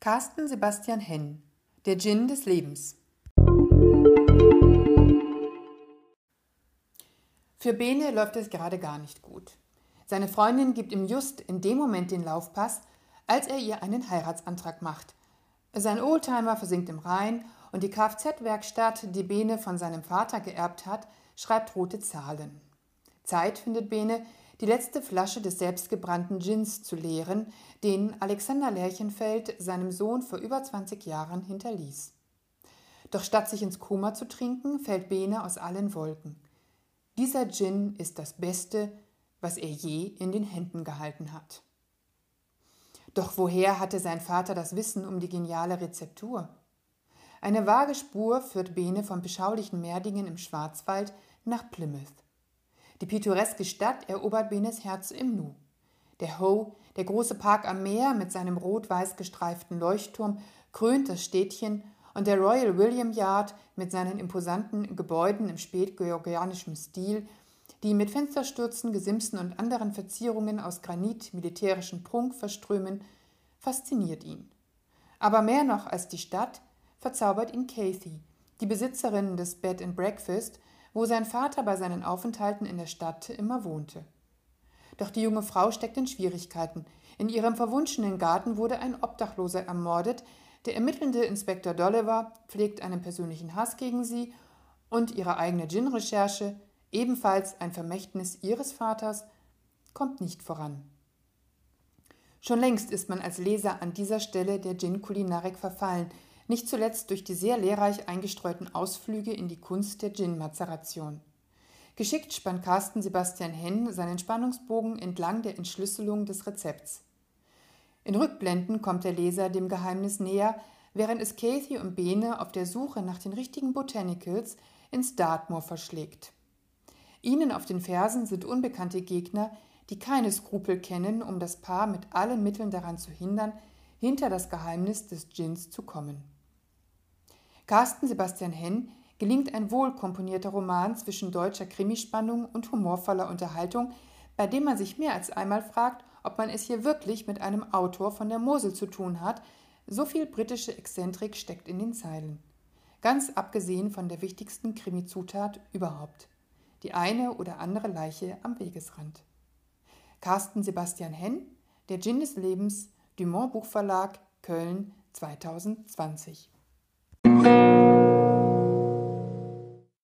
Carsten Sebastian Henn Der Gin des Lebens Für Bene läuft es gerade gar nicht gut. Seine Freundin gibt ihm just in dem Moment den Laufpass, als er ihr einen Heiratsantrag macht. Sein Oldtimer versinkt im Rhein und die Kfz-Werkstatt, die Bene von seinem Vater geerbt hat, schreibt rote Zahlen. Zeit findet Bene, die letzte Flasche des selbstgebrannten Gins zu leeren, den Alexander Lerchenfeld seinem Sohn vor über 20 Jahren hinterließ. Doch statt sich ins Koma zu trinken, fällt Bene aus allen Wolken. Dieser Gin ist das Beste, was er je in den Händen gehalten hat. Doch woher hatte sein Vater das Wissen um die geniale Rezeptur? Eine vage Spur führt Bene vom beschaulichen Merdingen im Schwarzwald nach Plymouth. Die pittoreske Stadt erobert Benes Herz im Nu. Der Hoe, der große Park am Meer mit seinem rot-weiß gestreiften Leuchtturm, krönt das Städtchen und der Royal William Yard mit seinen imposanten Gebäuden im spätgeorgianischen Stil, die mit Fensterstürzen, Gesimsen und anderen Verzierungen aus Granit militärischen Prunk verströmen, fasziniert ihn. Aber mehr noch als die Stadt verzaubert ihn Kathy, die Besitzerin des Bed and Breakfast, wo sein Vater bei seinen Aufenthalten in der Stadt immer wohnte. Doch die junge Frau steckt in Schwierigkeiten. In ihrem verwunschenen Garten wurde ein Obdachloser ermordet, der ermittelnde Inspektor Dolliver pflegt einen persönlichen Hass gegen sie und ihre eigene Gin-Recherche, ebenfalls ein Vermächtnis ihres Vaters, kommt nicht voran. Schon längst ist man als Leser an dieser Stelle der Gin-Kulinarik verfallen, nicht zuletzt durch die sehr lehrreich eingestreuten Ausflüge in die Kunst der Gin-Mazeration. Geschickt spannt Carsten Sebastian Henn seinen Spannungsbogen entlang der Entschlüsselung des Rezepts. In Rückblenden kommt der Leser dem Geheimnis näher, während es Kathy und Bene auf der Suche nach den richtigen Botanicals ins Dartmoor verschlägt. Ihnen auf den Fersen sind unbekannte Gegner, die keine Skrupel kennen, um das Paar mit allen Mitteln daran zu hindern, hinter das Geheimnis des Gins zu kommen. Carsten Sebastian Henn gelingt ein wohlkomponierter Roman zwischen deutscher Krimispannung und humorvoller Unterhaltung, bei dem man sich mehr als einmal fragt, ob man es hier wirklich mit einem Autor von der Mosel zu tun hat. So viel britische Exzentrik steckt in den Zeilen. Ganz abgesehen von der wichtigsten Krimizutat überhaupt. Die eine oder andere Leiche am Wegesrand. Carsten Sebastian Henn, Der Gin des Lebens, Dumont Buchverlag, Köln 2020.